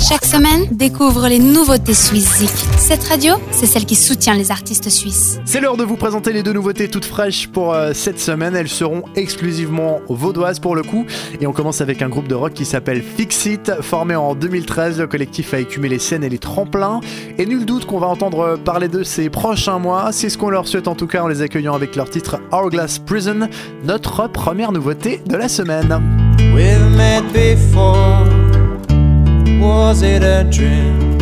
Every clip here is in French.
Chaque semaine, découvre les nouveautés suisses Cette radio, c'est celle qui soutient les artistes suisses. C'est l'heure de vous présenter les deux nouveautés toutes fraîches pour euh, cette semaine. Elles seront exclusivement vaudoises pour le coup. Et on commence avec un groupe de rock qui s'appelle Fixit. Formé en 2013, le collectif a écumé les scènes et les tremplins. Et nul doute qu'on va entendre parler d'eux ces prochains mois. C'est ce qu'on leur souhaite en tout cas en les accueillant avec leur titre Hourglass Prison, notre première nouveauté de la semaine. Was it a dream?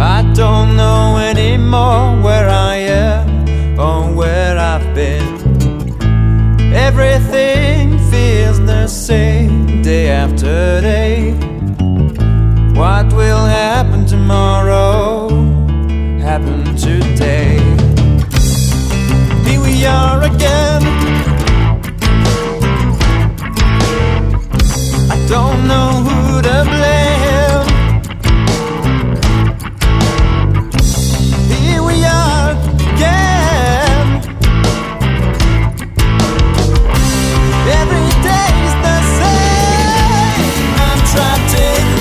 I don't know anymore where I am or where I've been. Everything feels the same day after day. What will happen tomorrow? Happen today. Here we are again.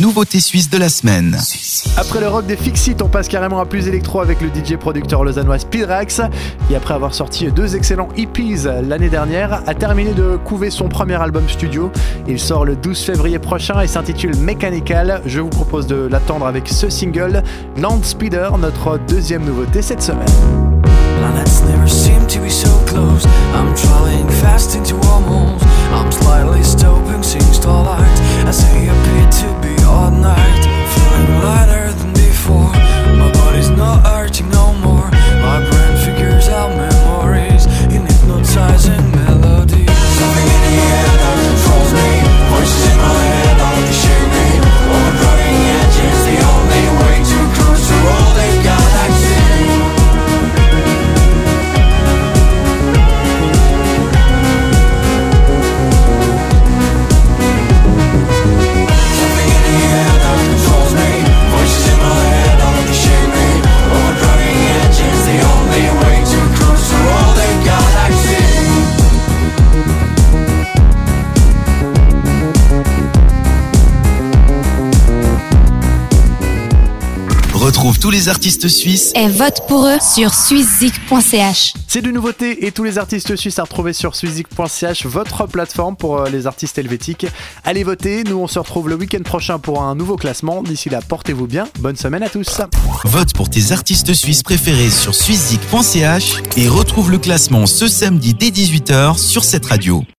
Nouveauté suisse de la semaine. Après le rock des Fixit, on passe carrément à plus électro avec le DJ producteur lausannois Speedrax, qui après avoir sorti deux excellents EPs l'année dernière, a terminé de couver son premier album studio. Il sort le 12 février prochain et s'intitule Mechanical. Je vous propose de l'attendre avec ce single, Land Speeder, notre deuxième nouveauté cette semaine. Retrouve tous les artistes suisses et vote pour eux sur swisszik.ch. C'est de nouveautés et tous les artistes suisses à retrouver sur swisszik.ch, votre plateforme pour euh, les artistes helvétiques. Allez voter, nous on se retrouve le week-end prochain pour un nouveau classement. D'ici là, portez-vous bien, bonne semaine à tous. Vote pour tes artistes suisses préférés sur swisszik.ch et retrouve le classement ce samedi dès 18h sur cette radio.